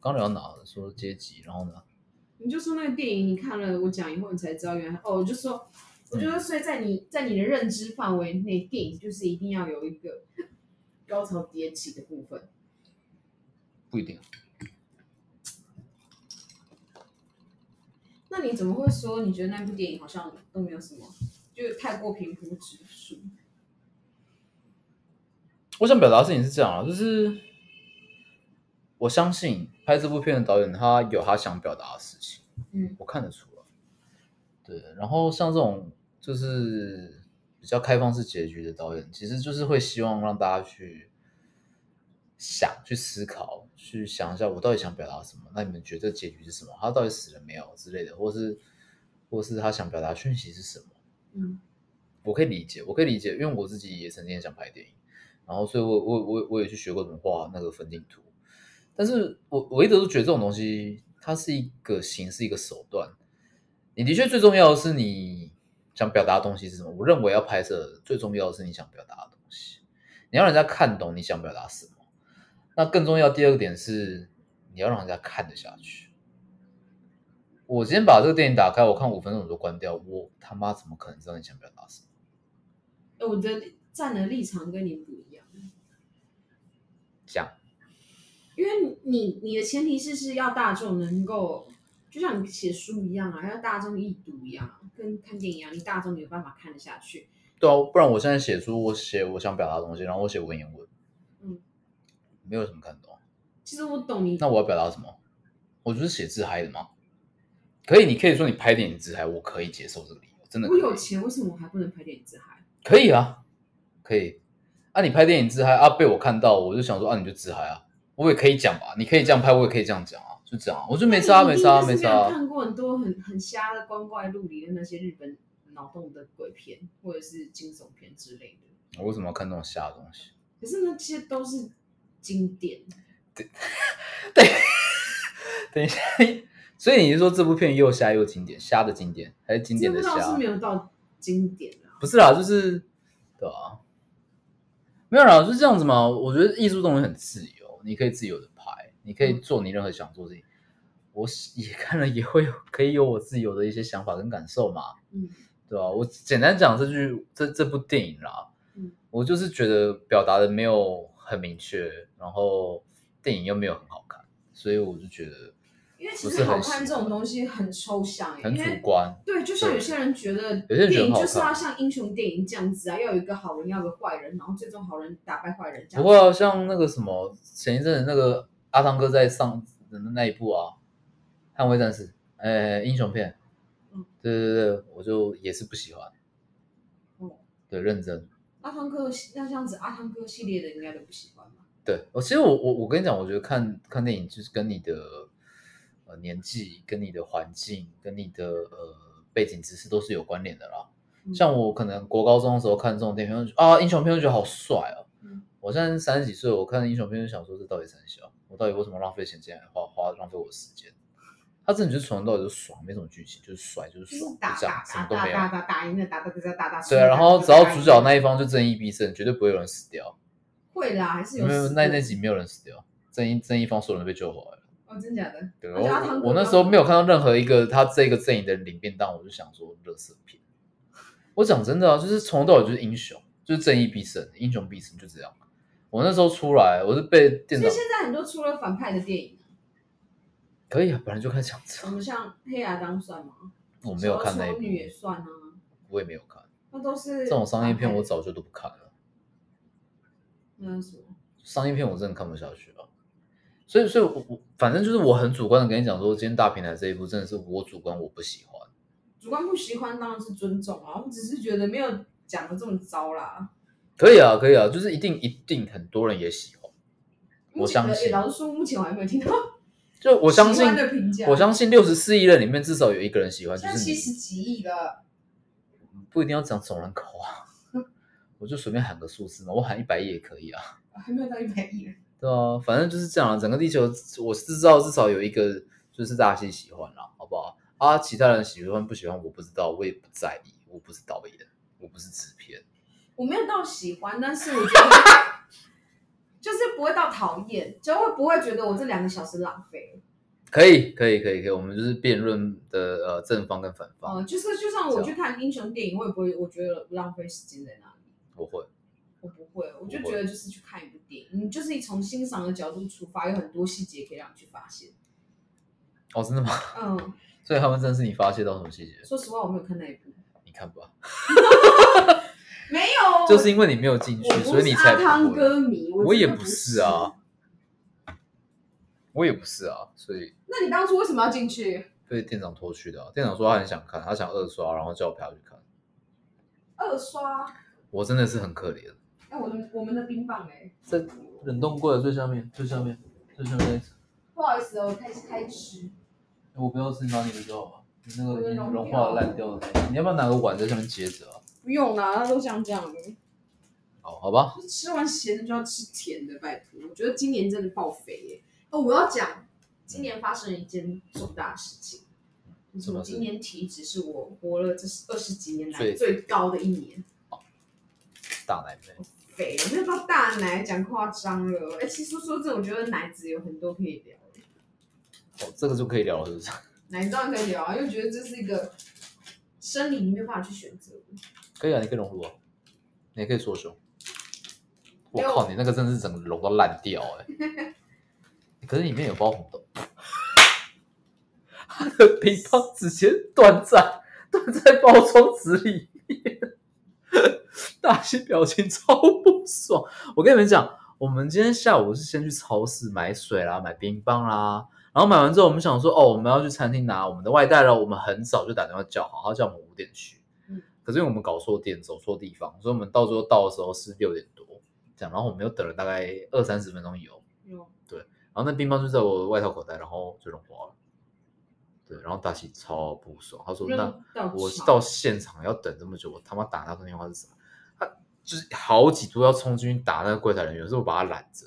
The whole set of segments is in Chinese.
刚聊到哪了？说阶级，然后呢？你就说那个电影你看了我讲以后，你才知道原来哦，我就说，我觉得所以在你在你的认知范围内，电影就是一定要有一个高潮迭起的部分。不一定。那你怎么会说你觉得那部电影好像都没有什么，就是太过平铺直述？我想表达的事情是这样啊，就是我相信拍这部片的导演他有他想表达的事情，嗯，我看得出来。对，然后像这种就是比较开放式结局的导演，其实就是会希望让大家去想、去思考、去想一下，我到底想表达什么？那你们觉得结局是什么？他到底死了没有之类的，或是或是他想表达讯息是什么？嗯我可以理解，我可以理解，因为我自己也曾经也想拍电影，然后所以我我我我也去学过怎么画那个分镜图，但是我我一直都觉得这种东西它是一个形式，一个手段。你的确最重要的是你想表达的东西是什么？我认为要拍摄最重要的是你想表达的东西，你要让人家看懂你想表达什么。那更重要第二个点是你要让人家看得下去。我今天把这个电影打开，我看五分钟我就关掉，我他妈怎么可能知道你想表达什么？哎，我的站的立场跟你不一样，讲因为你你的前提是是要大众能够，就像你写书一样啊，要大众易读一样啊，跟看电影一样，你大众有办法看得下去。对啊，不然我现在写书，我写我想表达的东西，然后我写文言文，嗯，没有什么看懂。其实我懂你，那我要表达什么？我就是写自嗨的吗。可以，你可以说你拍电影自嗨，我可以接受这个理由，真的我有钱，为什么我还不能拍电影自嗨？可以啊，可以。啊，你拍电影自嗨啊，被我看到，我就想说啊，你就自嗨啊，我也可以讲吧，你可以这样拍，我也可以这样讲啊，就这样啊，我就没差，没差，没差啊。看过很多很很瞎的光怪陆离的那些日本脑洞的鬼片，或者是惊悚片之类的。我为什么要看那种瞎的东西？可是那些都是经典，对，等一下，所以你是说这部片又瞎又经典，瞎的经典还是经典的瞎是？没有到经典啊。不是啦，就是对啊，没有啦，就是这样子嘛。我觉得艺术东西很自由，你可以自由的拍，你可以做你任何想做的事情。我 也看了，也会有可以有我自由的一些想法跟感受嘛，嗯对吧、我简单讲这句这这部电影啦，嗯我就是觉得表达的没有很明确，然后电影又没有很好看，所以我就觉得因为其实好看这种东西很抽象耶，很主观。对，就像有些人觉得有些电影就是要像英雄电影这样子啊，要有一个好人，要有个坏人，然后最终好人打败坏人这样子。不过、啊、像那个什么前一阵子那个阿汤哥在上的那一部啊，《捍卫战士》呃，英雄片，嗯，对对对，我就也是不喜欢，哦对，认真。阿汤哥那这样子，阿汤哥系列的应该都不喜欢吧？对我，其实我我我跟你讲，我觉得看看电影就是跟你的呃年纪、跟你的环境、跟你的呃背景知识都是有关联的啦。嗯像我可能国高中的时候看这种电影，就啊英雄片就觉得好帅哦。嗯我现在三十几岁，我看英雄片就想说，这到底三小？我到底为什么浪费钱进来花花浪费我的时间？他真的就是从头到尾就爽，没什么剧情，就是帅，就是就是爽，打就这样打，什么都没有。打打打打打赢了，打打打打打打。对啊，然后只要主角那一方就正义必胜，绝对不会有人死掉。会啦，还是有没有那那集没有人死掉，正义正义方所有人被救回来了。哦，真假的？对，我那时候没有看到任何一个他这个阵营的人领便当，我就想说乐色片。我讲真的啊，就是从头到尾就是英雄，就是正义必胜，英雄必胜，就这样。我那时候出来，我是被店长所以现在很多出了反派的电影啊，可以啊，本来就开始这样子什，么像黑亚当算吗？我没有看那一丑女也，算啊，我也没有看那都是这种商业片，我早就都不看了。那是什么？商业片我真的看不下去了，所以所以我，我反正就是我很主观的跟你讲说，今天大平台这一部真的是我主观我不喜欢。主观不喜欢当然是尊重啊，我只是觉得没有讲的这么糟啦。可以啊，可以啊，就是一定一定很多人也喜欢，我相信老实说，目前我还没有听到 就我相信。我相信六十四亿人里面至少有一个人喜欢，就是你，七十几亿的，不一定要讲总人口啊，我就随便喊个数字嘛，我喊一百亿也可以啊，还没有到一百亿人。对啊，反正就是这样啊，整个地球我是知道至少有一个就是大西喜欢啦，好不好？啊，其他人喜欢不喜欢我不知道，我也不在意，我不是导演，我不是制片，我没有到喜欢，但是我觉得 就是不会到讨厌，就会不会觉得我这两个小时浪费可以，可以，可以，可以，我们就是辩论的呃正方跟反方。嗯，就是就算我去看英雄电影，我也不会，我觉得浪费时间在那里。不会，我不会，我就觉得就是去看一部电影，你就是你从欣赏的角度出发，有很多细节可以让你去发现。哦，真的吗？嗯，所以他们真的是你发现到什么细节？说实话，我没有看那一部，你看吧，没有，就是因为你没有进去，所以你才汤。歌迷，我也不是啊，我也不是啊，所以那你当初为什么要进去？被店长拖去的啊、店长说他很想看，他想二刷，然后叫我陪他去看。二刷？我真的是很可怜，哎，我的我们的冰棒哎，在冷冻柜的最下面，最下面，最下面那一层。不好意思哦，开开吃。我不要吃你拿你的就好了，你那个已经融融化烂掉的，你要不要拿个碗在上面接着啊？不用啦，它都像这样的。好，好吧，吃完咸的就要吃甜的，拜托。我觉得今年真的爆肥耶！哦，我要讲，今年发生了一件重大事情，就是我今年体脂是我活了这二十几年来最最高的一年，大奶妹，肥没有到大奶讲夸张了。哎，其实说真的，我觉得奶子有很多可以聊，哦，这个就可以聊了，是不是？奶子当然可以聊啊，因为觉得这是一个生理你没有办法去选择的。可以啊，你可以融入啊，你也可以缩胸。我没有靠，你那个真的是整个融到烂掉哎、可是里面有包红豆，它的乒乓直接断在断在包装纸里面，大西表情超不爽。我跟你们讲，我们今天下午是先去超市买水啦，买冰棒啦，然后买完之后，我们想说，哦，我们要去餐厅拿我们的外带了，我们很早就打电话叫好，他叫我们五点去。嗯可是因为我们搞错店，走错地方，所以我们到最后到的时候是六点多，这样，然后我们又等了大概二三十分钟有，有然后那冰棒就在我外套口袋，然后就融化了。对，然后大喜超不爽，他说：“那我吵到现场要等这么久，我他妈打那通电话是啥？”他就是好几度要冲进去打那个柜台人员，有时候我把他拦着。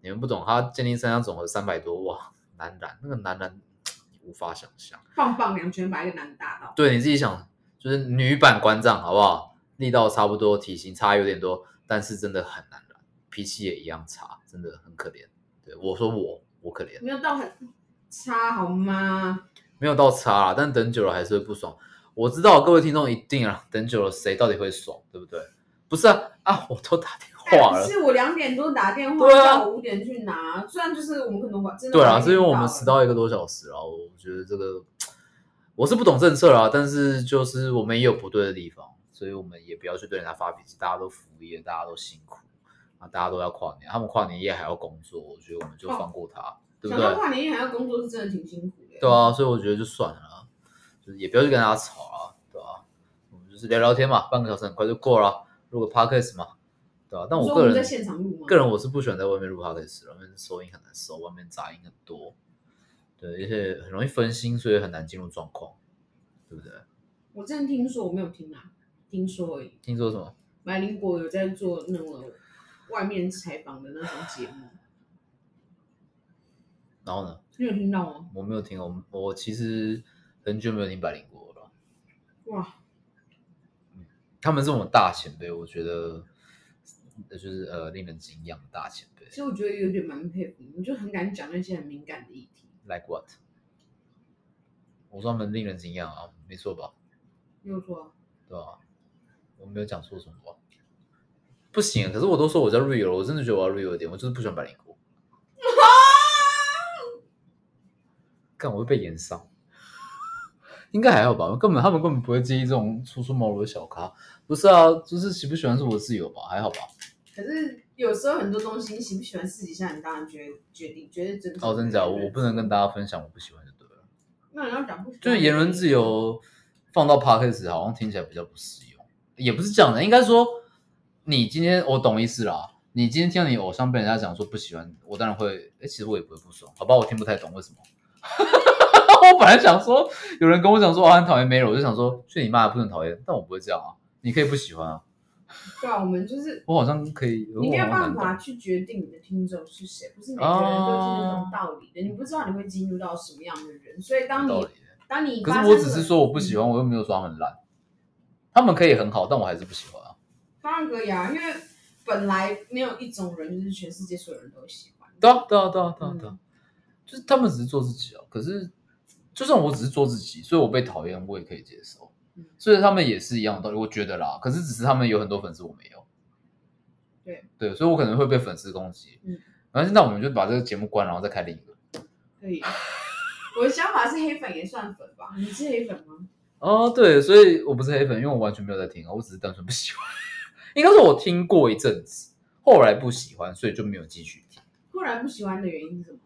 你们不懂，他鉴定三项总和三百多，哇，难拦，那个难拦你无法想象。棒棒两拳把一个男的打到。对，你自己想，就是女版关账好不好？力道差不多，体型差有点多，但是真的很难拦，脾气也一样差，真的很可怜。对我说我我可怜，没有到很差好吗？没有到差啦，但等久了还是会不爽。我知道各位听众一定啊，等久了谁到底会爽，对不对？不是啊啊，我都打电话了，是我两点多打电话，对啊叫我五点去拿。虽然就是我们可能晚真的对啊，晚一是因为我们迟到一个多小时啊，我觉得这个我是不懂政策啦，但是就是我们也有不对的地方，所以我们也不要去对人家发脾气，大家都服务业，大家都辛苦啊，大家都要跨年，他们跨年夜还要工作，我觉得我们就放过他，对不对？跨年夜还要工作是真的挺辛苦的。对啊，所以我觉得就算了啦，就是也不要去跟大家吵啊，对吧、我们就是聊聊天嘛，半个小时很快就过了，录个 podcast 嘛，对吧、但我个人我在现场录吗？个人我是不喜欢在外面录 podcast 的，外面收音很难收，外面杂音很多，对，而且很容易分心，所以很难进入状况，对不对？我之前听说，我没有听啊，听说而已。听说什么？百灵果有在做那种外面采访的那种节目，然后呢？你有听到吗？我没有听，我我其实很久没有听百灵果了，哇，他们这种大前辈，我觉得就是呃令人敬仰的大前辈其实我觉得有点蛮佩服你，就很敢讲那些很敏感的议题。，like what？我说他们令人敬仰啊，没错吧？没有错啊，对吧？我没有讲错什么吧？不行，可是我都说我叫 real，了我真的觉得我要 real 一点，我就是不喜欢百灵果。看我会被延上，应该还好吧？根本他们根本不会介意这种初出茅庐的小咖。不是啊，就是喜不喜欢是我的自由吧，还好吧？可是有时候很多东西你喜不喜欢，私底下你当然决决定，绝对尊重。哦，真假？我我不能跟大家分享我不喜欢就对了。那你要讲不喜欢就是言论自由放到 podcast 好像听起来比较不实用，也不是这样的，应该说你今天我懂意思啦。你今天听到你偶像被人家讲说不喜欢，我当然会，哎，其实我也不会不爽，好吧？我听不太懂为什么。我本来想说，有人跟我讲说我很讨厌 Melo，我就想说去你妈的不能讨厌，但我不会这样啊。你可以不喜欢啊，对啊，我们就是我好像可以，你没有办法去决定你的听众是谁，不是每个人都听得懂道理的，你不知道你会进入到什么样的人，所以当你可是我只是说我不喜欢，我又没有说他们烂。他们可以很好，但我还是不喜欢啊。当然可以啊，因为本来没有一种人就是全世界所有人都喜欢。对啊，对啊，对啊，对啊，对啊。就是他们只是做自己啊。可是，就算我只是做自己，所以我被讨厌，我也可以接受。嗯所以他们也是一样的道理，我觉得啦。可是只是他们有很多粉丝，我没有。对对，所以我可能会被粉丝攻击。嗯，然后现在我们就把这个节目关，然后再开另一个。可以。我的想法是黑粉也算粉吧？你是黑粉吗？哦，对，所以我不是黑粉，因为我完全没有在听啊，我只是单纯不喜欢。应该说我听过一阵子，后来不喜欢，所以就没有继续听。后来不喜欢的原因是什么？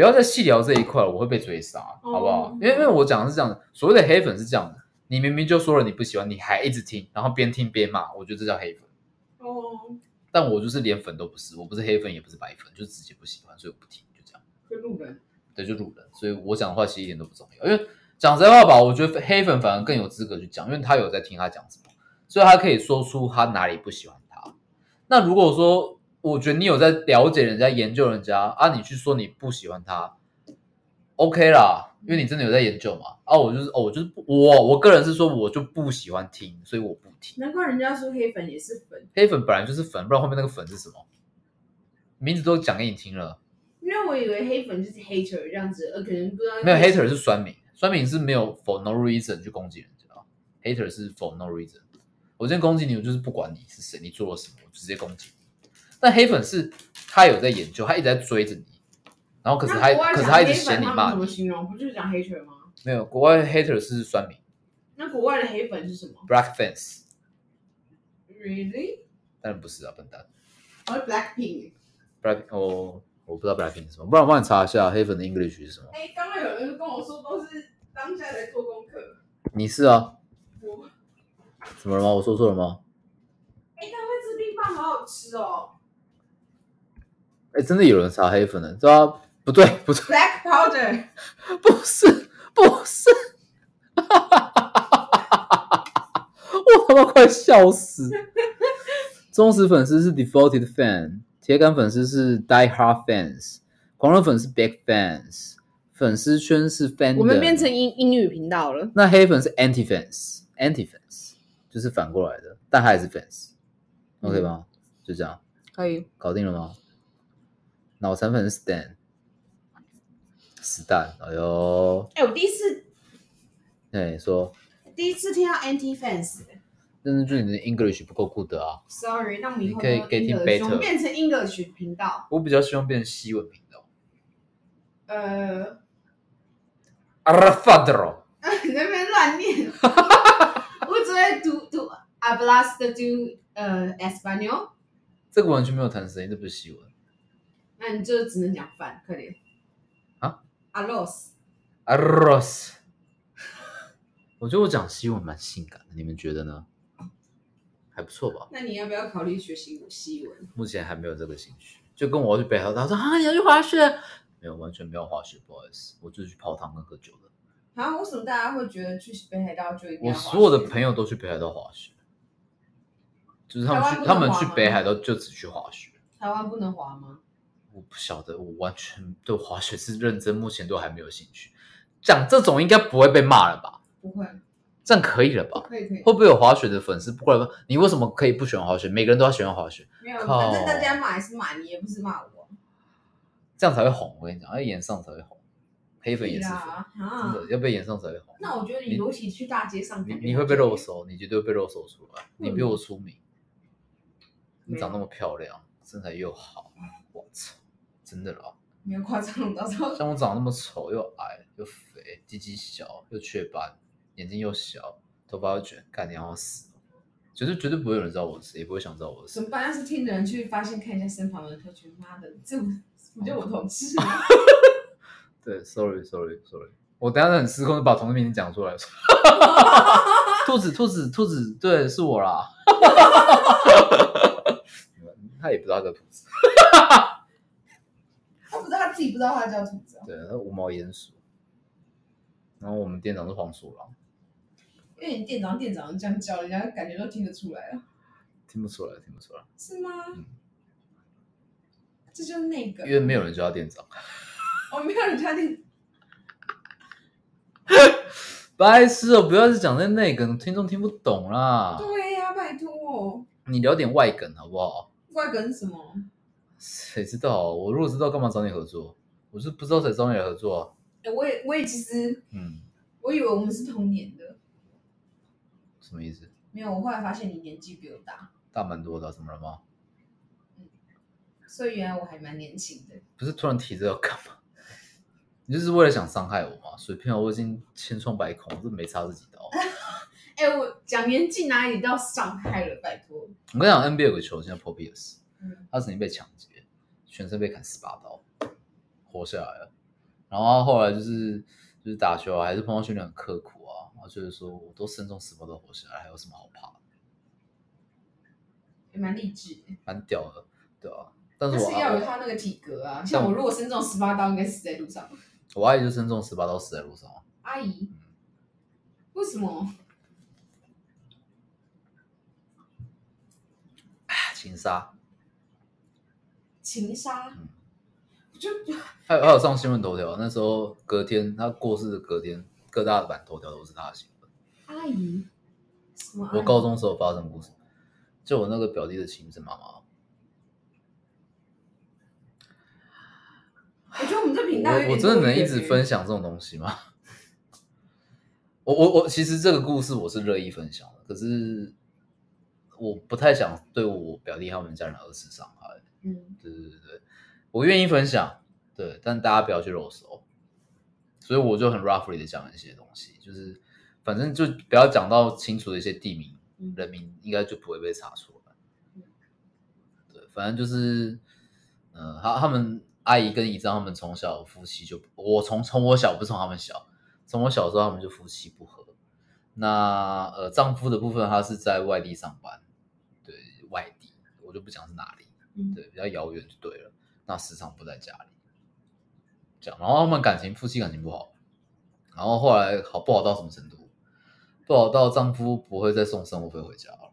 不要再细聊这一块了，我会被追杀，哦好不好？因为因为我讲的是这样的，所谓的黑粉是这样的，你明明就说了你不喜欢，你还一直听，然后边听边骂，我觉得这叫黑粉。哦，但我就是连粉都不是，我不是黑粉也不是白粉，就自己不喜欢，所以我不听，就这样。就路人。对，就路人，所以我讲的话其实一点都不重要。因为讲实话吧，我觉得黑粉反而更有资格去讲，因为他有在听他讲什么，所以他可以说出他哪里不喜欢他。那如果说我觉得你有在了解人家、研究人家啊，你去说你不喜欢他，OK 啦，因为你真的有在研究嘛。啊，我就是哦，我就是不我我个人是说我就不喜欢听，所以我不听。难怪人家说黑粉也是粉，黑粉本来就是粉，不然后面那个粉是什么？名字都讲给你听了。因为我以为黑粉就是 hater 这样子，呃，可能不知道没有 hater 是酸民，酸民是没有 for no reason 去攻击人家，hater 是 for no reason。我今天攻击你，我就是不管你是谁，你做了什么，我直接攻击你。但黑粉是他有在研究，他一直在追着你，然后可是他可是他一直嫌你骂你。怎么形容？不就是讲 hater 吗？没有，国外 hater 是酸民那国外的黑粉是什么，black fans，？Really？当然不是啊，笨蛋。哦，Blackpink。black 哦，我不知道 blackpink 是什么，不然我帮你查一下黑粉的 English 是什么。哎，刚刚有人跟我说都是当下在做功课。你是啊？我，怎么了吗？我说错了吗？哎，但味滋冰棒好好吃哦哎，真的有人查黑粉的，对啊？不对，不对，，Black Powder。不是，不是，我他妈快笑死！忠实粉丝是 devoted fan，铁杆粉丝是 die hard fans，狂热粉是 big fans，粉丝圈是 fan。我们变成英英语频道了。那黑粉是 anti fans，anti fans 就是反过来的，但他也是 fans，OK 吗？就这样，可以。搞定了吗？脑残粉是 stan，死蛋，哎呦，哎，我第一次哎，说。第一次听到 anti fans。但是就你的 English 不够 good 啊，Sorry，那我们以后可以都 getting better 变成 English 频道。我比较希望变成西文频道。呃，阿拉法德罗，你那边乱念。我只会读读 hablas de tu 呃 español，这个完全没有弹声音，这不是西文。那你就只能讲饭，快点。啊，arroz。阿罗斯，我觉得我讲西文蛮性感的，你们觉得呢？还不错吧？那你要不要考虑学习西文？目前还没有这个兴趣。就跟我要去北海道，他说啊你要去滑雪，没有，完全没有滑雪，不好意思，我就是去泡汤跟喝酒的。啊，为什么大家会觉得去北海道就一定我所有的朋友都去北海道滑雪，就是他们去他们去北海道就只去滑雪。台湾不能滑吗？我不晓得，我完全对滑雪是认真，目前都还没有兴趣。讲这种应该不会被骂了吧？不会，这样可以了吧？可以可以，会不会有滑雪的粉丝不过来问你为什么可以不喜欢滑雪？每个人都要喜欢滑雪，没有，靠反正大家骂也是骂你，也不是骂我。这样才会红。我跟你讲，要演上才会红，黑粉也是粉，啊，真啊的要被演上才会红。那我觉得你尤其去大街上，你你会被肉，搜，你绝对会被肉搜出来。你比我出名，你长那么漂亮，身材又好，我操，真的啦！没有夸张到时候像我长那么丑，又矮又肥，鸡鸡小又雀斑，眼睛又小，头发又卷，干你要死！绝对绝对不会有人知道我是谁，也不会想知道我是谁。怎么办？要是听的人去发现看一下身旁的人，他觉得妈的，这不不就我同事？对，sorry sorry sorry，我等一下很失控就把同事名字讲出来。兔子兔子兔子，对，是我啦。他也不知道这个兔子，自己不知道他叫兔子啊，对，他无毛鼹鼠。然后我们店长是黄鼠狼，因为你店长店长这样叫，人家感觉都听得出来了，听不出来，听不出来，是吗嗯？这就是那个因，为没有人叫他店长。我 没有人家店，白痴哦，不要是讲那内梗，听众听不懂啦。对呀，拜托，你聊点外梗好不好？外梗是什么？谁知道？我如果知道，干嘛找你合作？我是不知道才找你来合作啊。哎，我也我也其实，嗯，我以为我们是同年的，什么意思？没有，我后来发现你年纪比我大，大蛮多的，怎么了吗？所以原来我还蛮年轻的。不是突然提这要干嘛？你就是为了想伤害我吗？水片我已经千疮百孔，我都没插这几刀。哎、我讲年纪哪里到伤害了？拜托，我跟你讲，NBA 有个球星叫 Paul Pierce，嗯，他曾经被抢劫，全身被砍十八刀，活下来了。然后他后来就是就是打球啊，还是碰到训练很刻苦啊，然后就是说我都身中十八刀活下来，还有什么好怕的？也蛮励志的。蛮屌的，对啊。但是但我是要有他那个体格啊，像我如果身中十八刀，应该死在路上。我阿姨就身中十八刀死在路上啊。阿姨，为什么？啊 情杀，情杀嗯？就还有还有上新闻头条，那时候隔天他过世的隔天，各大版头条都是他的新闻。阿姨，什么阿姨？我高中时候发生的故事，就我那个表弟的亲生妈妈。我觉得我们这频道有点我我真的能一直分享这种东西吗？我我我其实这个故事我是乐意分享的，可是我不太想对我表弟他们家人二次伤害。嗯，对对对对，我愿意分享，对，但大家不要去肉手。所以我就很 roughly 的讲一些东西，就是反正就不要讲到清楚的一些地名、嗯人名，应该就不会被查出来嗯。对，反正就是，呃，他他们阿姨跟姨丈他们从小夫妻就，我从从我小不是从他们小，从我小时候他们就夫妻不和。那呃，丈夫的部分他是在外地上班，对外地，我就不讲是哪里。嗯对，比较遥远就对了。那时常不在家里，这样，然后他们感情夫妻感情不好，然后后来好不好到什么程度？不好到丈夫不会再送生活费回家了。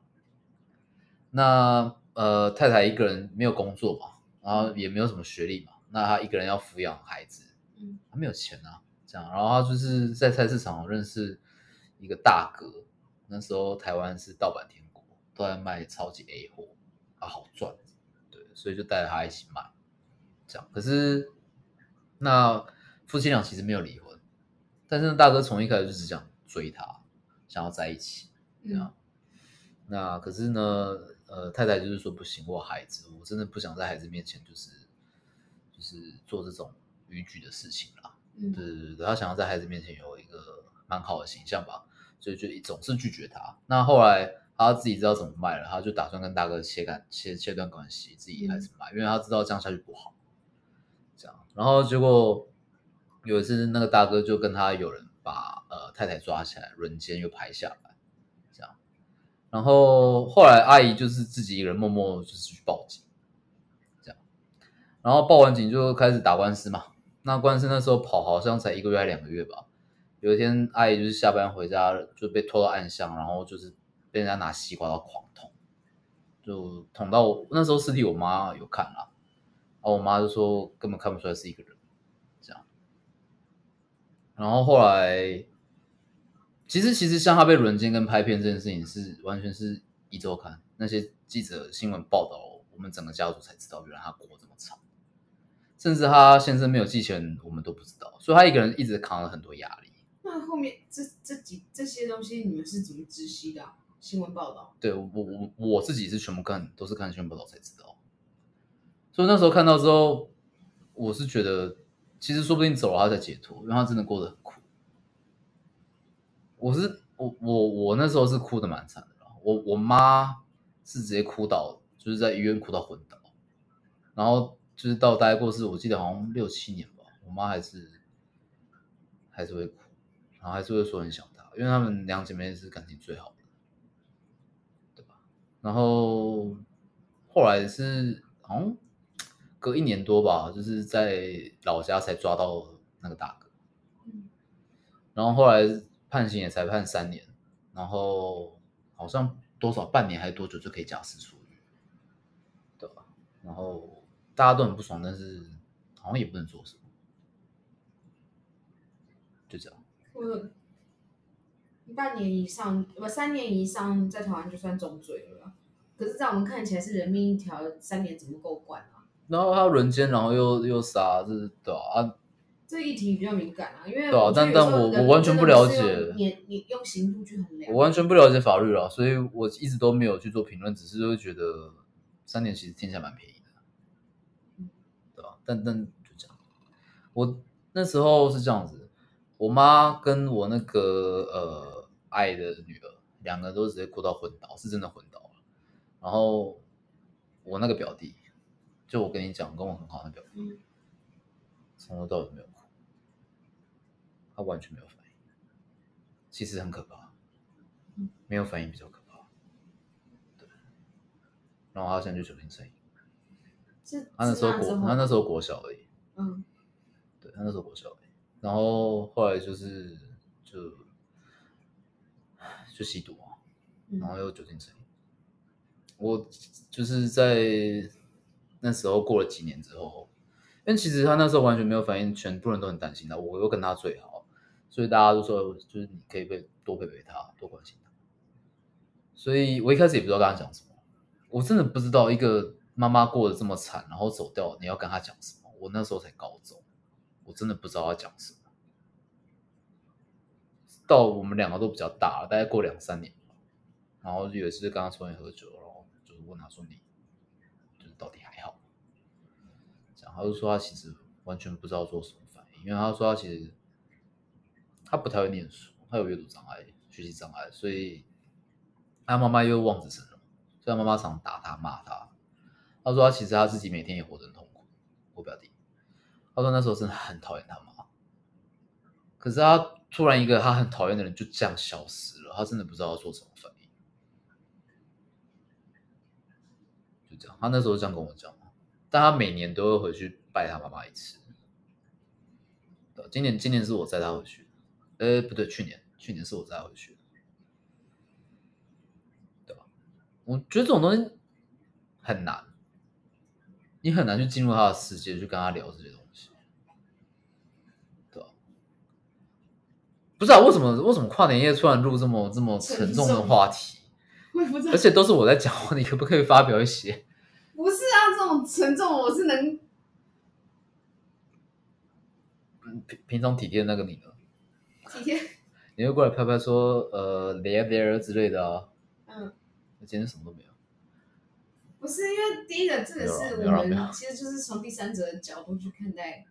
那呃，太太一个人没有工作嘛，然后也没有什么学历嘛，那她一个人要抚养孩子，嗯，她没有钱啊，这样，然后她就是在菜市场认识一个大哥，那时候台湾是盗版天国，都在卖超级 A 货啊，好赚。对，所以就带着他一起买，这样。可是那夫妻俩其实没有离婚，但是大哥从一开始就只想追她，想要在一起，这样。那可是呢，呃，太太就是说不行，我孩子，我真的不想在孩子面前就是就是做这种逾矩的事情啦。嗯，对对对，他想要在孩子面前有一个蛮好的形象吧，所以就总是拒绝他。那后来他自己知道怎么卖了，他就打算跟大哥切干切切断关系，自己开始卖，因为他知道这样下去不好。这样，然后结果有一次那个大哥就跟他有人把呃太太抓起来，轮奸又拍下来，这样。然后后来阿姨就是自己一个人默默就是去报警，这样。然后报完警就开始打官司嘛。那官司那时候跑好像才一个月还两个月吧。有一天阿姨就是下班回家就被拖到暗巷，然后就是被人家拿西瓜刀狂捅，就捅到我那时候尸体我妈有看啦，然后我妈就说根本看不出来是一个人，这样。然后后来，其实其实像他被轮奸跟拍片这件事情是完全是一周刊那些记者新闻报道，我们整个家族才知道，原来他过这么长。甚至他先生没有寄钱，我们都不知道，所以他一个人一直扛了很多压力。那后面这这几这些东西你们是怎么知悉的、新闻报道？对我我我自己是全部看都是看新闻报道才知道，所以那时候看到之后，我是觉得其实说不定走了他才解脱，因为他真的过得很苦。我是我我我那时候是哭的蛮惨的，我我妈是直接哭倒，就是在医院哭到昏倒，然后就是到大概过世，我记得好像六七年吧，我妈还是还是会哭，然后还是会说很想他，因为他们两姐妹是感情最好。然后后来是好像隔一年多吧，就是在老家才抓到那个大哥，嗯然后后来判刑也才判三年，然后好像多少半年还是多久就可以假释出狱，对吧？然后大家都很不爽，但是好像也不能做什么，就这样。我半年以上不三年以上在台湾就算重罪了啦。可是，在我们看起来是人命一条，三年怎么够关啊？然后他轮奸，然后又又杀，这是对啊。这一题比较敏感啊，因为对啊，但但我我完全不了解，你你用刑度去衡量，我完全不了解法律啊，所以我一直都没有去做评论，只是会觉得三年其实听起来蛮便宜的，对吧？但但就这样，我那时候是这样子，我妈跟我那个呃爱的女儿，两个人都直接哭到昏倒，是真的昏倒了。然后我那个表弟，就我跟你讲，跟我很好的表弟，从头到尾没有哭。他完全没有反应，其实很可怕。没有反应比较可怕。对，然后他现在就酒精成瘾。他那时候国，他那时候国小而已。嗯。对他那时候国小而已。然后后来就是就就吸毒然后又酒精成瘾。我就是在那时候过了几年之后，因为其实他那时候完全没有反应，全部人都很担心他。我又跟他最好。所以大家都说，就是你可以陪多陪陪他，多关心他。所以我一开始也不知道跟他讲什么，我真的不知道一个妈妈过得这么惨，然后走掉，你要跟他讲什么？我那时候才高中，我真的不知道要讲什么。到我们两个都比较大了，大概过两三年然后有一次跟他抽烟喝酒，然后就问他说：“你就是到底还好？”这样他就说他其实完全不知道做什么反应，因为他说他其实。他不太会念书，他有阅读障碍、学习障碍，所以他妈妈又望子成龙，所以他妈妈常打他、骂他。他说他其实他自己每天也活得很痛苦。我表弟，他说那时候真的很讨厌他妈，可是他突然一个他很讨厌的人就这样消失了，他真的不知道要做什么反应。就这样，他那时候这样跟我讲，但他每年都会回去拜他妈妈一次。今年今年是我载他回去。呃，不对，去年，去年是我载他回去，对吧？我觉得这种东西很难，你很难去进入他的世界，去跟他聊这些东西，对吧？不知道为什么，为什么跨年夜突然录这么这么沉重的话题？而且都是我在讲话，你可不可以发表一些？不是啊，这种沉重，我是能，平平常体贴那个你呢？体贴？你会过来拍拍说呃，there there 之类的啊？嗯，今天什么都没有。不是因为第一个，这个是我们其实就是从第三者的角度去看待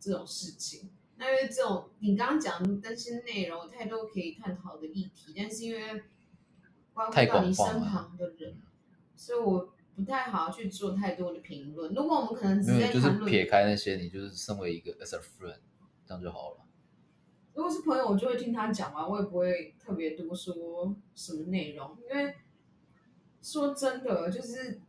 这种事情。那因为这种你刚刚讲的那些内容太多可以探讨的议题，但是因为关乎到你身旁的人，所以我不太好去做太多的评论。如果我们可能直接就是撇开那些，你就是身为一个 as a friend，这样就好了。如果是朋友，我就会听他讲完，我也不会特别多说什么内容，因为说真的，就是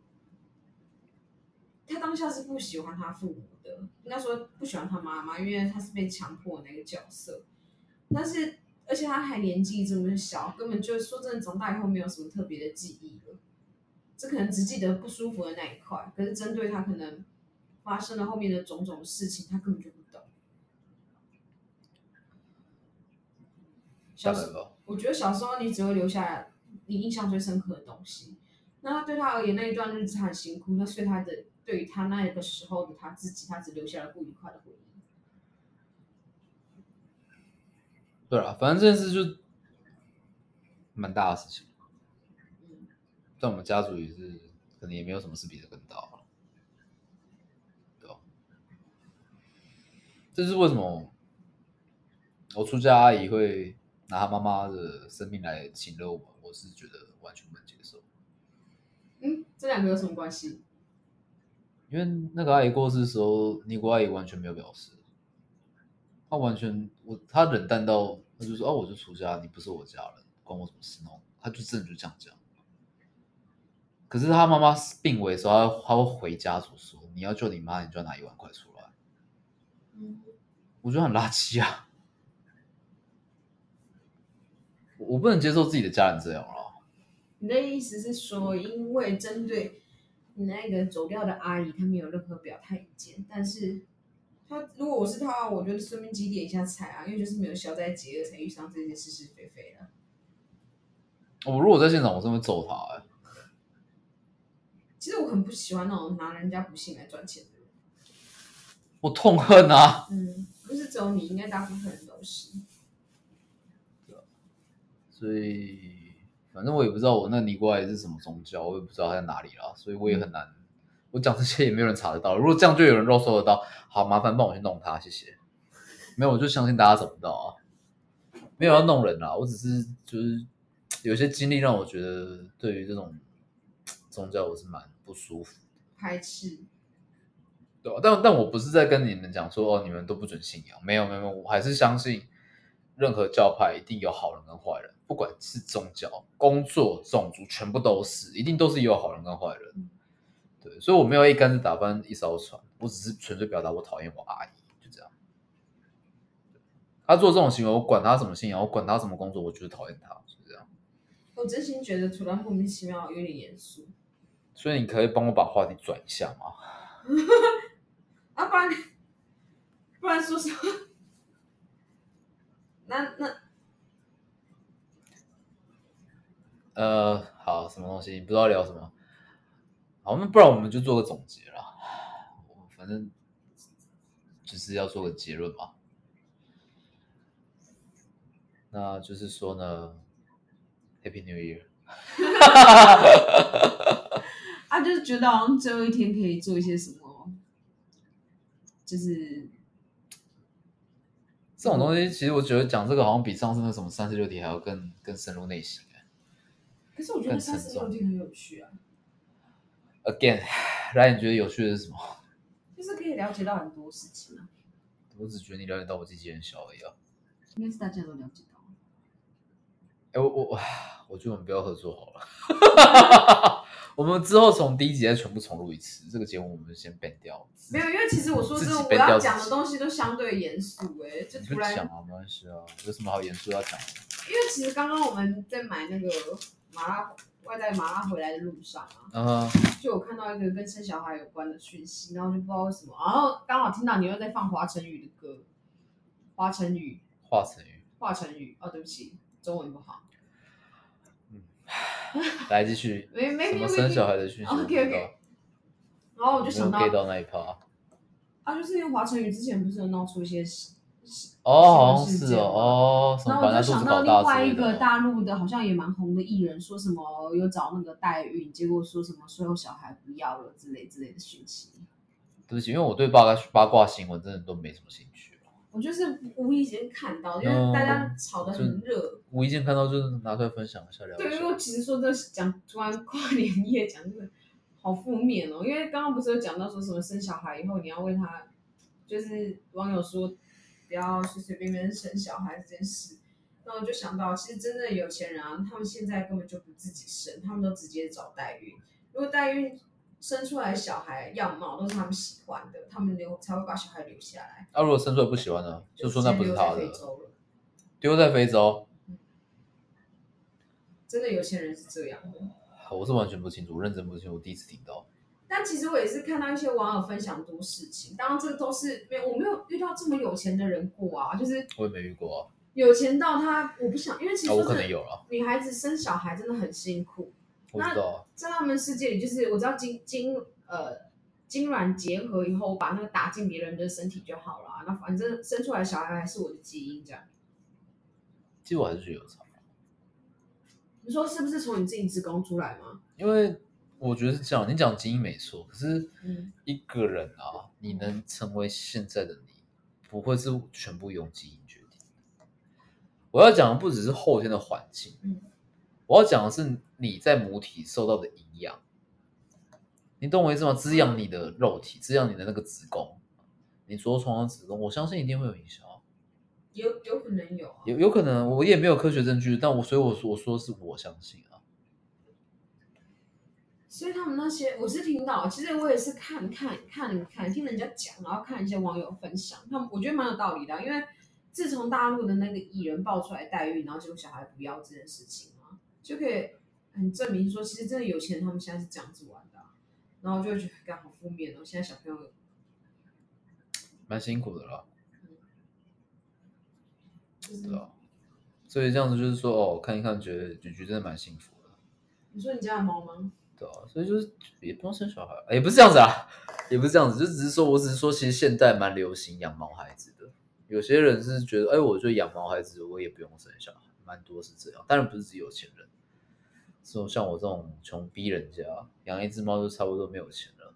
他当下是不喜欢他父母的，应该说不喜欢他妈妈，因为他是被强迫那个角色。但是，而且他还年纪这么小，根本就说真的，长大以后没有什么特别的记忆了，这可能只记得不舒服的那一块。可是针对他可能发生了后面的种种事情，他根本就不懂。小时候，我觉得小时候你只会留下你印象最深刻的东西。那他对他而言，那一段日子很辛苦。那所以他的对于他那个时候的他自己，他只留下了不愉快的回忆。对啊，反正这件事就蛮大的事情。在我们家族也是，可能也没有什么事比这更大了。对吧？这是为什么？我出家阿姨会。拿她妈妈的生命来请了我，我是觉得完全不能接受。嗯，这两个有什么关系？因为那个阿姨过世的时候，尼姑阿姨完全没有表示，她完全我她冷淡到，她就说：“哦，我就出家，你不是我家人，关我什么事？”那种，她就真的就这样讲。可是他妈妈病危的时候，他他会回家族说：“你要救你妈，你就要拿一万块出来。”嗯，我觉得很垃圾啊。我不能接受自己的家人这样了。你的意思是说，因为针对你那个走掉的阿姨，她没有任何表态意见，但是她如果我是她，我觉得顺便积点一下财啊，因为就是没有消灾解厄才遇上这些是是非非的。我如果在现场，我真会揍他哎！其实我很不喜欢那种拿人家不幸来赚钱的人。我痛恨啊！嗯，不是只有你，应该大部分人都是。所以，反正我也不知道我那尼姑来是什么宗教，我也不知道他在哪里啦，所以我也很难。我讲这些也没有人查得到。如果这样就有人肉搜得到，好麻烦帮我去弄他，谢谢。没有，我就相信大家找不到啊。没有要弄人啊，我只是就是有些经历让我觉得，对于这种宗教我是蛮不舒服、排斥。对吧？但但我不是在跟你们讲说哦，你们都不准信仰。没有没有，我还是相信任何教派一定有好人跟坏人，不管是宗教、工作、种族，全部都是，一定都是有好人跟坏人。对，所以我没有一竿子打翻一艘船，我只是纯粹表达我讨厌我阿姨，就这样。他做这种行为，我管他什么信仰，我管他什么工作，我就是讨厌他，是这样。我真心觉得突然莫名其妙，有点严肃。所以你可以帮我把话题转一下吗？啊，不然 不然说什么？那那呃，好，什么东西？不知道聊什么？好，那不然我们就做个总结啦。反正就是要做个结论嘛。那就是说呢，Happy New Year。啊，就是觉得好像最后一天可以做一些什么，就是这种东西，其实我觉得讲这个好像比上次那什么三十六题还要更更深入内心可是我觉得三十六题很有趣啊。Again，来，你觉得有趣的是什么？就是可以了解到很多事情啊。我只觉得你了解到我自己很小而已啊。应该是大家都了解到。哎，我我我觉得我们不要合作好了。我们之后从第一集再全部重录一次，这个节目我们先 ban 掉。没有，因为其实我说真的，我要讲的东西都相对严肃，哎，就突然，讲啊，没关系啊，有什么好严肃要讲的？因为其实刚刚我们在买那个麻辣外带麻辣回来的路上啊，就我看到一个跟生小孩有关的讯息，然后就不知道为什么，然后刚好听到你又在放华晨宇的歌，华晨宇，华晨宇，华晨宇，哦，对不起，中文不好，来继续。没没什么生小孩的讯息我不知道？OK，OK 然后我就想到到那一趴。啊，就是因为华晨宇之前不是有闹出一些事，哦，好像是哦，哦，什然后我就想到另外一。个大陆的，好像也蛮红的艺人，说什么有找那个代孕，结果说什么所有小孩不要了之类之类的讯息。对不起，因为我对八卦八卦新闻真的都没什么兴趣我就是无意间看到，因为嗯大家吵得很热。无意间看到就是拿出来分享一下聊一对，因为。我其实说这讲突然跨年夜讲这个好负面哦，因为刚刚不是有讲到说什么生小孩以后你要为他，就是网友说不要随随便便生小孩这件事，那我就想到，其实真正的有钱人啊，他们现在根本就不自己生，他们都直接找代孕。如果代孕生出来小孩样貌都是他们喜欢的，他们留才会把小孩留下来，啊，如果生出来不喜欢呢，就说那不是他的。丢在非洲。真的有钱人是这样的。我是完全不清楚，认真不清楚，我第一次听到。但其实我也是看到一些网友分享很多事情，当然这都是没有我没有遇到这么有钱的人过啊，就是我也没遇过啊，有钱到他我不想，因为其实啊，我可能有了，女孩子生小孩真的很辛苦，我知道啊。在他们世界里，就是我知道精精呃精卵结合以后，把那个打进别人的身体就好了啊、那反正生出来的小孩还是我的基因这样。其实我还是觉得有差，你说是不是从你自己子宫出来吗？因为我觉得是这样。你讲基因没错，可是嗯一个人啊，你能成为现在的你，不会是全部用基因决定的。我要讲的不只是后天的环境，嗯我要讲的是你在母体受到的营养，你懂我意思吗？滋养你的肉体，滋养你的那个子宫，你着床的子宫，我相信一定会有影响啊。有有可能有啊。有有可能，我也没有科学证据，但我所以我说我说是我相信啊。所以他们那些我是听到，其实我也是看看看看听人家讲，然后看一些网友分享，他们我觉得蛮有道理的啊，因为自从大陆的那个艺人爆出来代孕，然后结果小孩不要这件事情嘛，就可以很证明说，其实真的有钱人他们现在是这样子玩的啊、然后就会觉得干好负面哦，现在小朋友蛮辛苦的啦，嗯是对啊。所以这样子就是说，哦，看一看，觉得菊菊真的蛮幸福的，你说你家的猫吗？对对啊，所以就是也不用生小孩，也不是这样子啊，也不是这样子，就只是说我只是说，其实现在蛮流行养毛孩子的。有些人是觉得，哎，我就养毛孩子，我也不用生小孩，蛮多是这样。当然不是只有钱人，说像我这种穷逼人家，养一只猫就差不多没有钱了。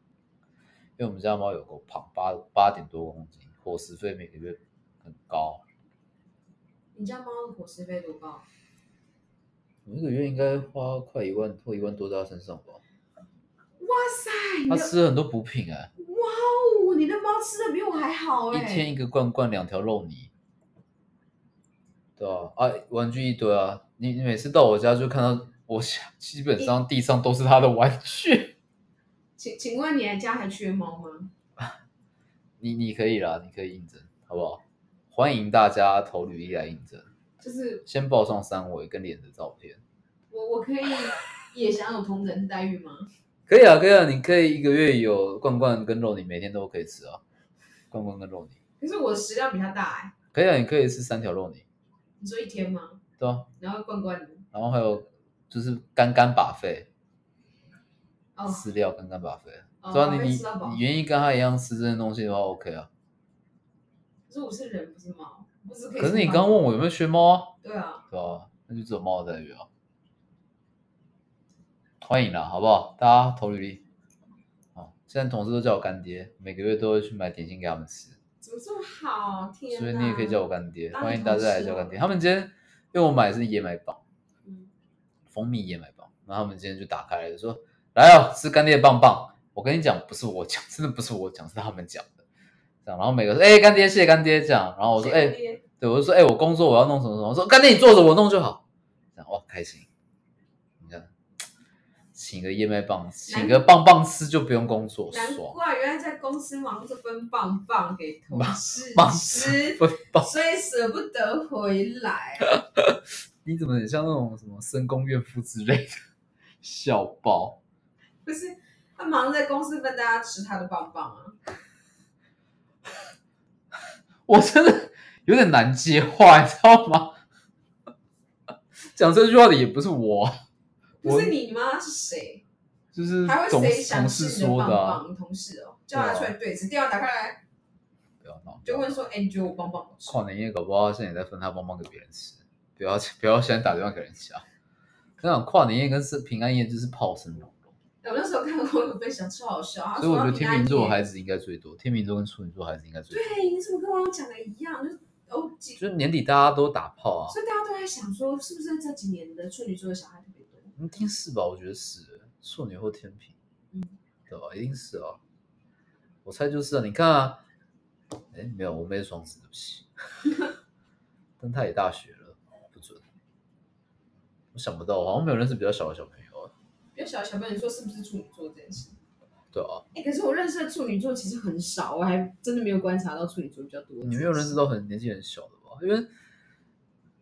因为我们家猫有够胖，八八点多公斤，伙食费每个月很高。你家猫的伙食费多高？我一个月应该花快一万或一万多在它身上吧。哇塞！它吃了很多补品哎。哇哦，你的猫吃的比我还好哎。一天一个罐罐，两条肉泥。对啊，啊，玩具一堆啊！你你每次到我家就看到我想基本上地上都是它的玩具。请请问你家还缺猫吗？你你可以啦，你可以应征，好不好？欢迎大家投履历来应征。就是先报上三围跟脸的照片。我我可以也享有同等待遇吗？可以啊，可以啊，你可以一个月有罐罐跟肉，泥每天都可以吃啊。罐罐跟肉泥。可是我食量比他大哎。可以啊，你可以吃三条肉泥。你说一天吗？对啊。然后罐罐。然后还有就是干干把费。哦。饲料干干把费。对啊，你你你愿意跟他一样吃这些东西的话，OK 啊。可是我是人，不是猫。可是你刚刚问我有没有学猫啊？对啊，对啊，那就只有猫的待遇啊。欢迎啦，好不好？大家投履历。好，现在同事都叫我干爹，每个月都会去买点心给他们吃。怎么这么好？天所以你也可以叫我干爹，欢迎大家来叫干爹。他们今天因为我买的是燕麦棒，嗯，蜂蜜燕麦棒，然后他们今天就打开了，说来哦，吃干爹棒棒。我跟你讲，不是我讲，真的不是我讲，是他们讲的。这样。然后每个说：“哎，干爹，谢谢干爹。”这样，然后我说：“哎，对，我就说：哎，我工作我要弄什么什么。”我说：“干爹，你坐着，我弄就好。”这样哇，开心。你看，请个燕麦棒，请个棒棒吃就不用工作，难怪原来在公司忙着分棒棒给同事吃，棒，所以舍不得回来。你怎么很像那种什么深宫怨妇之类的？笑爆！不是，他忙在公司分大家吃他的棒棒啊。我真的有点难接话，你知道吗？讲这句话的也不是我，不是你吗？是谁？就是还会谁想吃说的？同事哦，叫他出来对吃。电话打开来，不要闹，就问说：“哎，你觉得我棒棒跨年夜搞不好现在也在分他棒棒给别人吃，不要不要现在打电话给人家。那种跨年夜跟是平安夜就是炮声隆隆。我那时候看过我有分享，超好笑。所以我觉得天秤座孩子应该最多，天秤座跟处女座孩子应该最多。对，你怎么跟我讲的一样？就是哦，就是年底大家都打炮啊，所以大家都在想说，是不是这几年的处女座的小孩特别多？一定是吧？我觉得是处女或天平，嗯，对吧？一定是啊，我猜就是啊。你看啊，哎，没有，我没双子，对不起。但他也大学。我想不到，好像没有认识比较小的小朋友。比较小的小朋友，你说是不是处女座这件事？对啊。哎，可是我认识的处女座其实很少，我还真的没有观察到处女座比较多。你没有认识到很年纪很小的吧？因为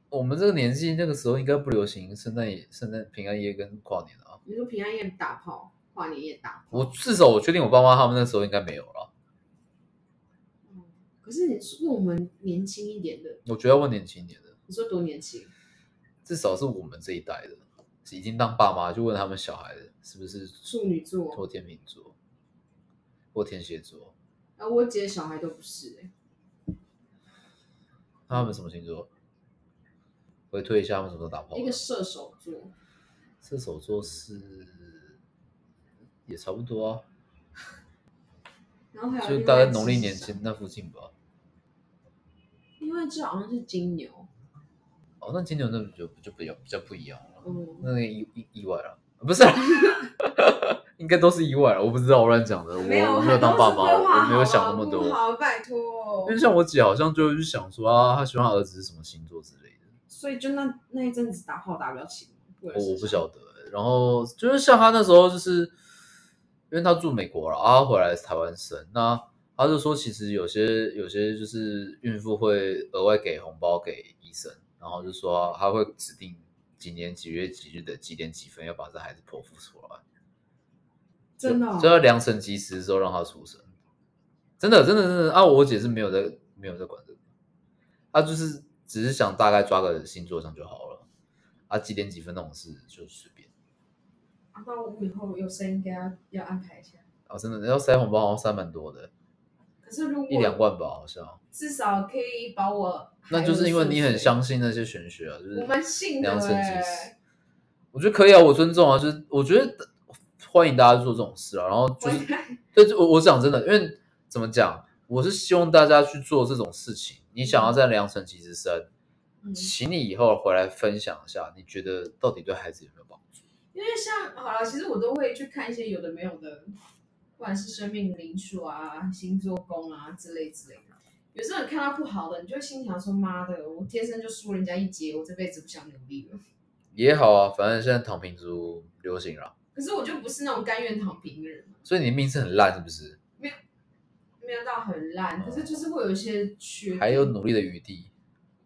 我们这个年纪那个时候应该不流行圣诞夜、圣诞平安夜跟跨年啊。你说平安夜打炮，跨年夜打？我至少我确定我爸妈他们那时候应该没有了。嗯，可是你问我们年轻一点的，我觉得要问年轻一点的。你说多年轻？至少是我们这一代的。已经当爸妈，就问他们小孩是不是处女座、或天秤座、或天蝎座。啊，我姐小孩都不是哎。那他们什么星座？回推一下，他们什么时候打炮？一个射手座。射手座是也差不多啊。然后还有就大概农历年前那附近吧。因为这好像是金牛。哦，那金牛那就就比较比较不一样了。嗯，那意意意外了，不是，应该都是意外了。我不知道，我乱讲的。我没有当爸妈，我没有想那么多。好，拜托。因为像我姐，好像就是想说啊，她喜欢儿子是什么星座之类的。所以就那那一阵子打炮打比较勤。我我不晓得。然后就是像她那时候，就是因为他住美国了啊，回来台湾生，那他就说，其实有些有些就是孕妇会额外给红包给医生，然后就说他会指定。几年几月几日的几点几分要把这孩子剖腹出来？真的，就要良辰吉时的时候让他出生。真的，真的，真的啊！我姐是没有在没有在管这个，她就是只是想大概抓个星座上就好了。啊，几点几分那种事就随便。啊，那我以后有生应该要要安排一下。哦，真的要塞红包好像塞蛮多的，可是如果一两万吧，好像。至少可以把我，那就是因为你很相信那些玄学啊，就是我们信的良辰吉哎时。我觉得可以啊，我尊重啊，就是我觉得欢迎大家做这种事啊。然后就是对，我我讲真的，因为怎么讲，我是希望大家去做这种事情。你想要在良辰吉时生，嗯，请你以后回来分享一下，你觉得到底对孩子有没有帮助？因为像好了，其实我都会去看一些有的没有的，不管是生命灵数啊、星座宫啊之类之类的。有时候你看到不好的，你就会心想说：“妈的，我天生就输人家一截，我这辈子不想努力了。也好啊，反正现在躺平族流行了，”可是我就不是那种甘愿躺平的人，所以你的命是很烂，是不是？没有没有到很烂，可是就是会有一些缺点，还有努力的余地。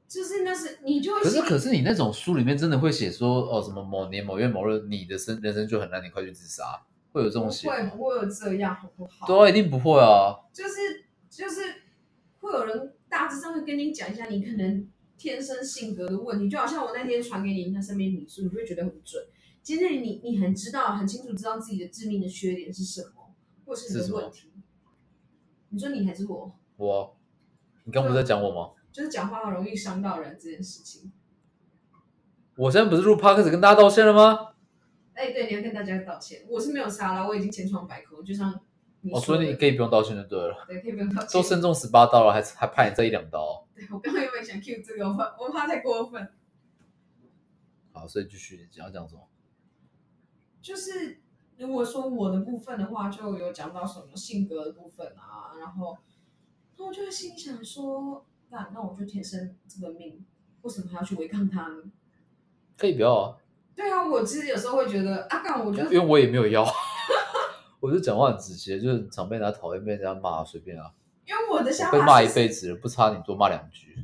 就是那是你就会可是可是你那种书里面真的会写说哦什么某年某月某日你的生人生就很烂，你快去自杀，会有这种不会？不会有这样，好不好？对啊，一定不会啊。就是就是会有人大致上会跟你讲一下你可能天生性格的问题，就好像我那天传给你那生命理数，你就会觉得很准。其实你你很知道很清楚知道自己的致命的缺点是什么，或是什么的问题。你说你还是我，我，你刚不是在讲我吗？就是讲话很容易伤到人这件事情。我现在不是录 podcast 跟大家道歉了吗？哎，对，你要跟大家道歉，我是没有杀了，我已经千疮百孔，就像你哦，说的，所以你可以不用道歉就对了，对，可以不用道歉。都身中十八刀了，还还怕你这一两刀？对我刚刚原本想 cue 这个，我怕我怕太过分。好，所以继续讲要讲什么？就是如果说我的部分的话，就有讲到什么性格的部分啊，然后，那我就会心想说，那那我就天生这个命，为什么还要去违抗他呢？可以不要啊，对啊，我其实有时候会觉得，啊，干，我觉得因为我也没有要，我就讲话很直接，就是常被人家讨厌，被人家骂，随便啊，因为我的想我被骂，一辈子了，不差你多骂两句。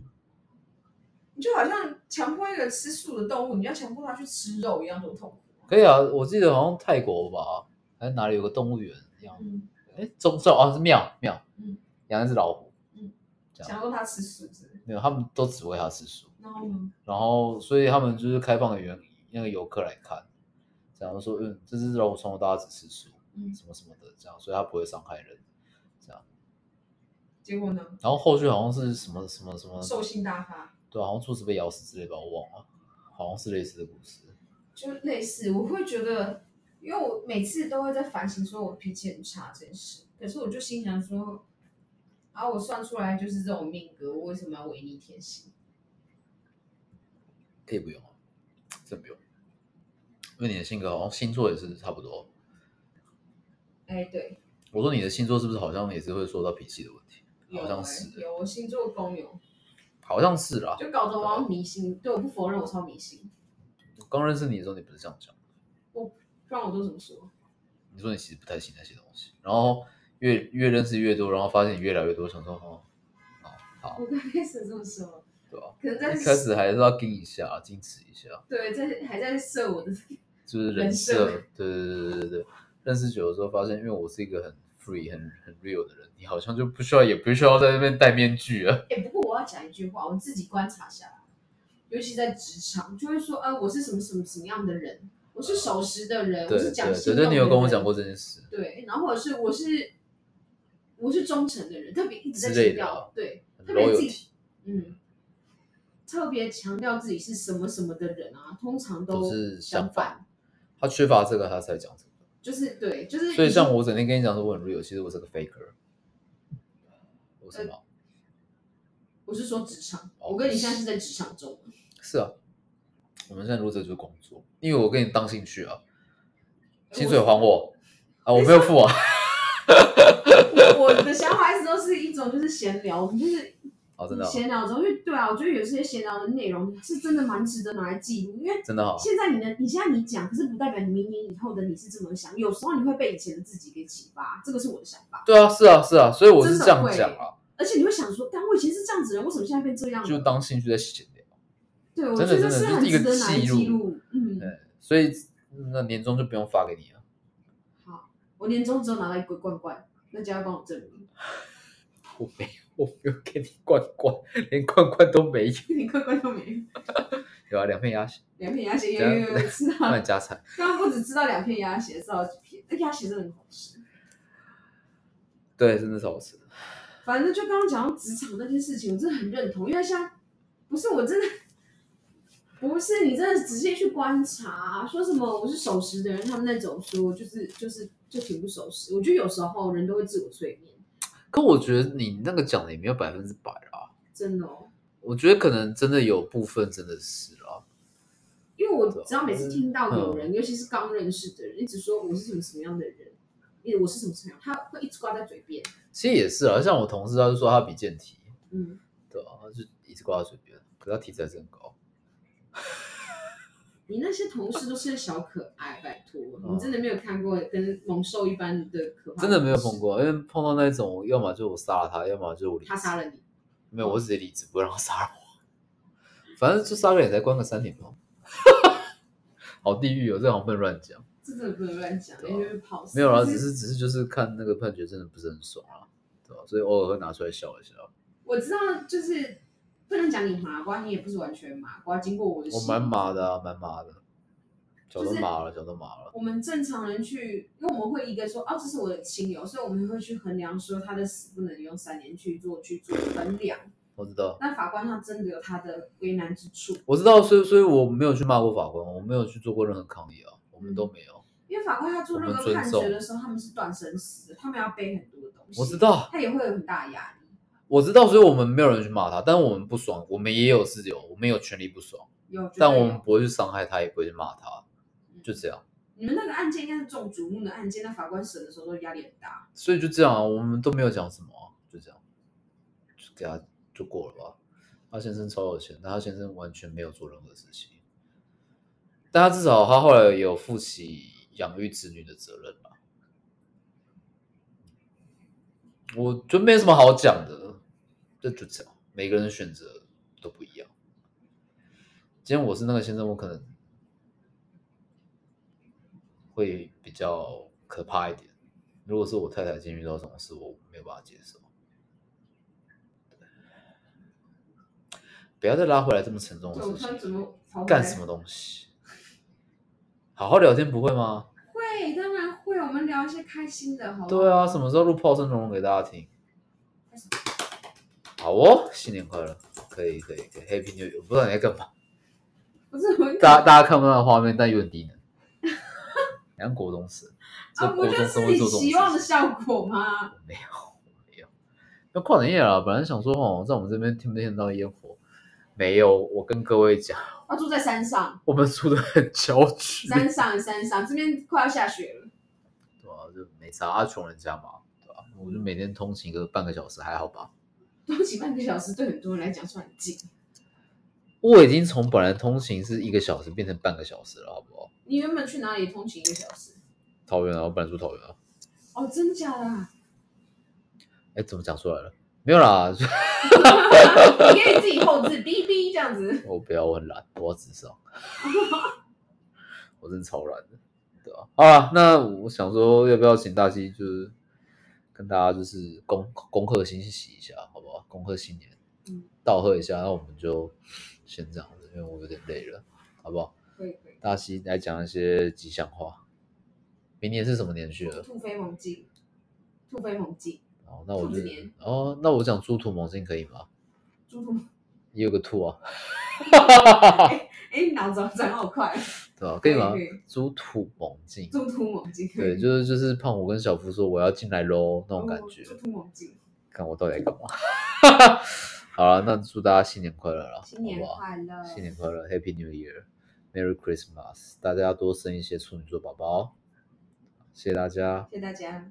你就好像强迫一个吃素的动物，你要强迫它去吃肉一样，多痛苦。可以啊，我记得好像泰国吧，还是哪里有个动物园一样，嗯，哎，中正哦是庙庙，嗯，养一只老虎，这样想要让它吃素是是？没有，他们都只喂它吃素，然后呢？然后所以他们就是开放的原那个游客来看，假如说，嗯，这只老虎从头到大只吃素，嗯，什么什么的，这样，所以它不会伤害人，这样。结果呢？然后后续好像是什么什么什么，兽性大发。对啊，好像兔子被咬死之类吧，我忘了，好像是类似的故事。就类似，我会觉得，因为我每次都会在反省，说我脾气很差这件事。可是我就心想说，啊，我算出来就是这种命格，我为什么要违逆天性？可以不用啊，真不用，因为你的性格好像星座也是差不多。哎，对，我说你的星座是不是好像也是会说到脾气的问题？好像是，有我星座公有，好像是啦。就搞得我好像迷信。对，我不否认我超迷信，我刚认识你的时候，你不是这样讲，不然我都怎么说？你说你其实不太信那些东西，然后越越认识越多，然后发现你越来越多，想说哦，哦好，我刚开始这么说，对吧、可能在一开始还是要矜一下，矜持一下，对在还在设我的，就是人人设设，对对对对对对。认识久了之后，发现因为我是一个很 free、很很 real 的人，你好像就不需要，也不需要在那边戴面具了。哎，不过我要讲一句话，我自己观察下来，尤其在职场，就会说，呃，我是什么什么什么样的人，我是守时的人，我是讲对对，对，信用的你有跟我讲过这件事。对，然后或者是我是我是忠诚的人，特别一直在强调啊，对，特别自己，嗯，特别强调自己是什么什么的人啊，通常都是相相反，他缺乏这个，他才讲这个。就是对，就是所以像我整天跟你讲说我很 real，其实我是个 faker。我是吗？我是说职场，哦我跟你现在是在职场中，是啊，我们现在录这就是工作，因为我跟你当兴趣啊，薪水还我 啊，我没有付啊。我我的想法一直都是一种就是闲聊，就是哦，真的哦闲聊中，因为对啊，我觉得有些闲聊的内容是真的蛮值得拿来记录，因为真的好，现在你的你现在你讲，可是不代表你明年以后的你是这么想，有时候你会被以前的自己给启发，这个是我的想法，对啊，是啊，是啊，所以我是这样讲啊，而且你会想说，但我以前是这样子的人，为什么现在变这样了？就当兴趣在闲聊。对，我真的觉得是很真的是一个值得拿来记录。嗯，对，所以那年终就不用发给你了。好，我年终只有拿来一个罐罐，那就要帮我证明，我没有，我没有给你罐罐，连罐罐都没有。连罐罐都没有。有啊，两片鸭血，两片鸭血，有有有有吃到。帮你加菜。刚刚不止吃到两片鸭血，知道几片，那鸭血真的很好吃。对，真的是好吃。反正就刚刚讲到职场那件事情，我真的很认同，因为像不是我真的不是你真的仔细去观察，说什么我是守时的人，他们那种说就是就是就挺不守时。我觉得有时候人都会自我催眠，可我觉得你那个讲的也没有百分之百啦，真的哦。我觉得可能真的有部分真的是啦。因为我只要每次听到有人，尤其是刚认识的人，一直说我是什么什么样的人，因为我是什么什么样，他会一直挂在嘴边。其实也是啊，像我同事他就说他比健体，嗯，对啊，他就一直挂在嘴边，可是他体脂还是很高。你那些同事都是小可爱，拜托，哦你真的没有看过跟猛兽一般的可怕？真的没有碰，过，因为碰到那种，要么就我杀了他，要么就我他杀了你。没有，我直接离职，不会让他杀了我。反正就杀个也才关个三年嘛，好地狱哦，这好不能乱讲。这真的不能乱讲，因为会跑死。没有啦，只是只是就是看那个判决真的不是很爽啊，对吧？所以偶尔会拿出来笑一笑。我知道，就是不能讲你麻瓜，你也不是完全麻瓜。经过我的，我蛮麻的。啊，蛮麻的，脚都麻了，脚都麻了。我们正常人去，因为我们会一个说，哦，这是我的亲友，所以我们会去衡量说他的死不能用三年去做去做衡量。我知道，但法官他真的有他的为难之处，我知道，所以所以我没有去骂过法官，我没有去做过任何抗议啊，我们都没有。因为法官他做任我们何判重决的时候，他们是断生死的，他们要背很多的东西。我知，道，他也会有很大的压力。我知道，所以我们没有人去骂他，但我们不爽，我们也有自由，我们有权利不爽，有，但我们不会去伤害他，也不会去骂他，就这样。你们那个案件应该是重瞩目的案件，那法官审的时候都压力很大。所以就这样啊，我们都没有讲什么啊、就这样，就给他就过了吧。他先生超有钱，但他先生完全没有做任何事情，但他至少他后来有负起养育子女的责任吧。我觉得没什么好讲的，这就这样，每个人的选择都不一样。今天我是那个先生，我可能会比较可怕一点。如果是我太太今天遇到什么事，我没有办法接受。不要再拉回来这么沉重的事情，干什么东西？好好聊天不会吗？会，当然会。我们聊一些开心的，好不？对啊，什么时候录炮声隆隆给大家听？好哦，新年快乐！可以可以可以，Happy New Year！我不知道你在干嘛，不是我大家大家看不到画面，但有点低能。像国中生，这啊，不就国中生是你会做这种希望的情。效果吗？我没有，没有。要跨年夜了，本来想说哦，在我们这边听不听得到烟火？没有，我跟各位讲，要住在山上，我们住的很郊区，山上山上，这边快要下雪了。对啊、就没啥，啊，穷人家嘛，对吧、我就每天通勤个半个小时，还好吧？通勤半个小时对很多人来讲算很近。我已经从本来通勤是一个小时变成半个小时了，好不好？你原本去哪里通勤一个小时？桃园啊，我本来住桃园啊。哦，真的假的啊？哎，怎么讲出来了？没有啦，你可以自己后置哔哔这样子。我不要，我很懒，我要直上。我真的超懒的，对吧、好了，那我想说，要不要请大西，就是跟大家就是恭恭贺新喜一下，好不好？恭贺新年，嗯，道贺一下，那我们就先这样子，因为我有点累了，好不好？可以可以。大西来讲一些吉祥话。明年是什么年序了？突飞猛进，突飞猛进，哦，那我就哦，那我讲猪突猛进可以吗？猪突。也有个兔啊，哎，你脑子转好快，对吧、可以吗可以可以？猪土猛进，猪突猛进。对，就是就是胖虎跟小夫说我要进来喽那种感觉哦。猪突猛进，看我到底在干嘛？好了，那祝大家新年快乐了！新年快乐，新年快乐，Happy New Year，Merry Christmas！大家多生一些处女座宝宝，谢谢大家。谢谢大家。